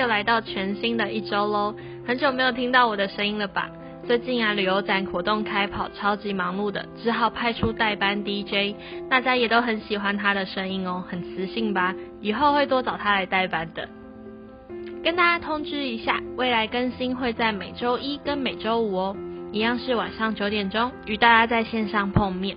又来到全新的一周喽，很久没有听到我的声音了吧？最近啊，旅游展活动开跑，超级忙碌的，只好派出代班 DJ，大家也都很喜欢他的声音哦，很磁性吧？以后会多找他来代班的。跟大家通知一下，未来更新会在每周一跟每周五哦，一样是晚上九点钟与大家在线上碰面。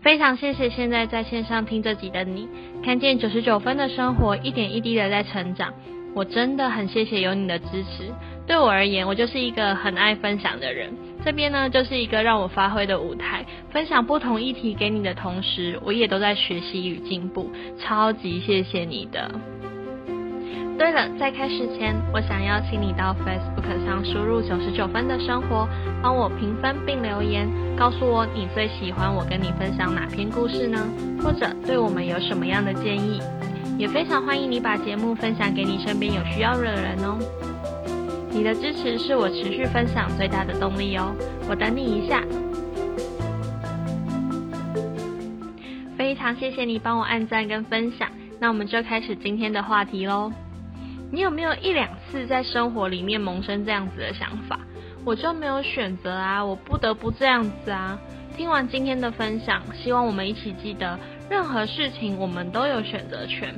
非常谢谢现在在线上听这集的你，看见九十九分的生活一点一滴的在成长，我真的很谢谢有你的支持。对我而言，我就是一个很爱分享的人，这边呢就是一个让我发挥的舞台，分享不同议题给你的同时，我也都在学习与进步，超级谢谢你的。对了，在开始前，我想邀请你到 Facebook 上输入九十九分的生活，帮我评分并留言，告诉我你最喜欢我跟你分享哪篇故事呢？或者对我们有什么样的建议？也非常欢迎你把节目分享给你身边有需要的人哦。你的支持是我持续分享最大的动力哦，我等你一下。非常谢谢你帮我按赞跟分享，那我们就开始今天的话题喽。你有没有一两次在生活里面萌生这样子的想法？我就没有选择啊，我不得不这样子啊。听完今天的分享，希望我们一起记得，任何事情我们都有选择权。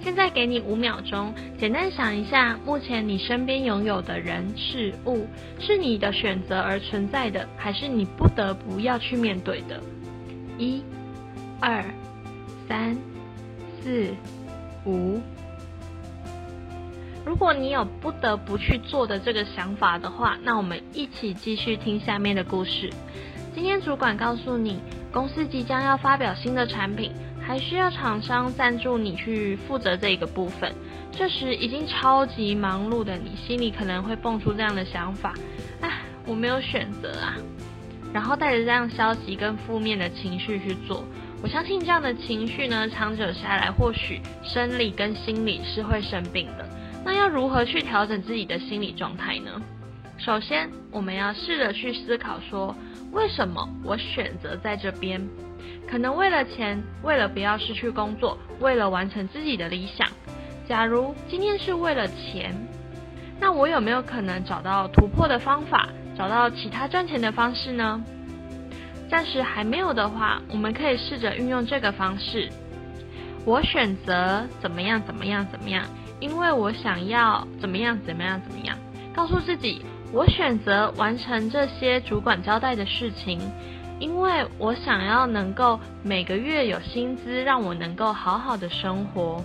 现在给你五秒钟，简单想一下，目前你身边拥有的人事物，是你的选择而存在的，还是你不得不要去面对的？一、二、三、四、五。如果你有不得不去做的这个想法的话，那我们一起继续听下面的故事。今天主管告诉你，公司即将要发表新的产品，还需要厂商赞助你去负责这个部分。这时已经超级忙碌的你，心里可能会蹦出这样的想法：哎，我没有选择啊。然后带着这样消极跟负面的情绪去做。我相信这样的情绪呢，长久下来，或许生理跟心理是会生病的。那要如何去调整自己的心理状态呢？首先，我们要试着去思考说，为什么我选择在这边？可能为了钱，为了不要失去工作，为了完成自己的理想。假如今天是为了钱，那我有没有可能找到突破的方法，找到其他赚钱的方式呢？暂时还没有的话，我们可以试着运用这个方式。我选择怎么样，怎么样，怎么样。因为我想要怎么样怎么样怎么样，告诉自己，我选择完成这些主管交代的事情，因为我想要能够每个月有薪资，让我能够好好的生活。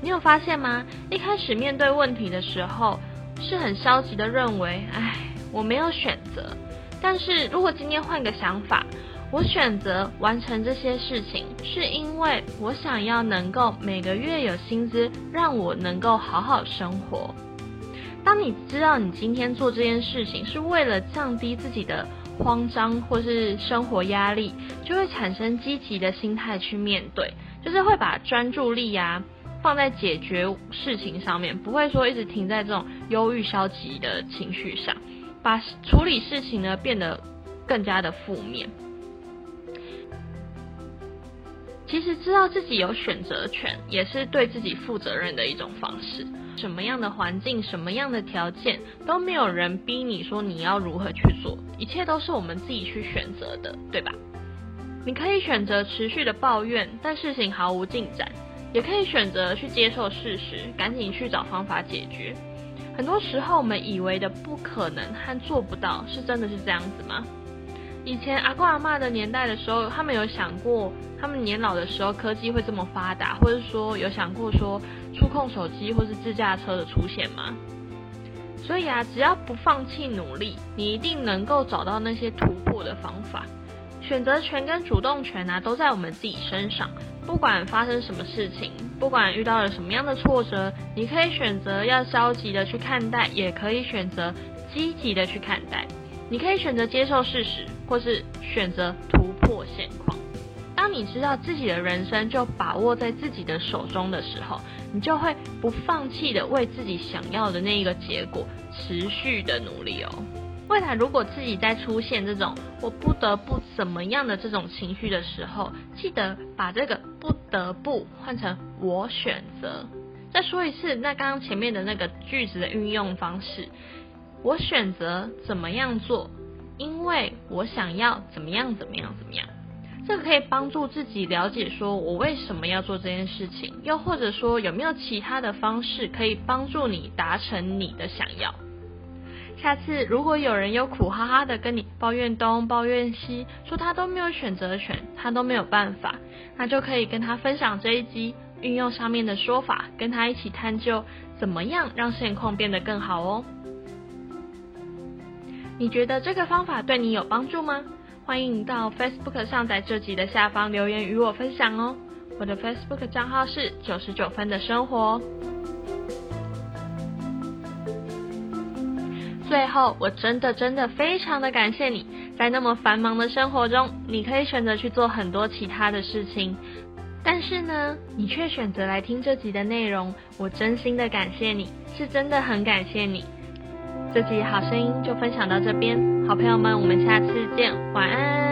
你有发现吗？一开始面对问题的时候，是很消极的认为，唉，我没有选择。但是如果今天换个想法。我选择完成这些事情，是因为我想要能够每个月有薪资，让我能够好好生活。当你知道你今天做这件事情是为了降低自己的慌张或是生活压力，就会产生积极的心态去面对，就是会把专注力啊放在解决事情上面，不会说一直停在这种忧郁消极的情绪上，把处理事情呢变得更加的负面。其实知道自己有选择权，也是对自己负责任的一种方式。什么样的环境、什么样的条件，都没有人逼你说你要如何去做，一切都是我们自己去选择的，对吧？你可以选择持续的抱怨，但事情毫无进展；也可以选择去接受事实，赶紧去找方法解决。很多时候，我们以为的不可能和做不到，是真的是这样子吗？以前阿公阿妈的年代的时候，他们有想过，他们年老的时候科技会这么发达，或者说有想过说控手机或是自驾车的出现吗？所以啊，只要不放弃努力，你一定能够找到那些突破的方法。选择权跟主动权啊，都在我们自己身上。不管发生什么事情，不管遇到了什么样的挫折，你可以选择要消极的去看待，也可以选择积极的去看待。你可以选择接受事实，或是选择突破现况。当你知道自己的人生就把握在自己的手中的时候，你就会不放弃的为自己想要的那一个结果持续的努力哦。未来如果自己在出现这种我不得不怎么样的这种情绪的时候，记得把这个不得不换成我选择。再说一次，那刚刚前面的那个句子的运用方式，我选择怎么样做，因为我想要怎么样怎么样怎么样。这个可以帮助自己了解，说我为什么要做这件事情，又或者说有没有其他的方式可以帮助你达成你的想要。下次如果有人又苦哈哈的跟你抱怨东抱怨西，说他都没有选择权，他都没有办法，那就可以跟他分享这一集运用上面的说法，跟他一起探究怎么样让现况变得更好哦。你觉得这个方法对你有帮助吗？欢迎到 Facebook 上，在这集的下方留言与我分享哦。我的 Facebook 账号是九十九分的生活。最后，我真的真的非常的感谢你，在那么繁忙的生活中，你可以选择去做很多其他的事情，但是呢，你却选择来听这集的内容，我真心的感谢你，是真的很感谢你。这集好声音就分享到这边，好朋友们，我们下次见，晚安。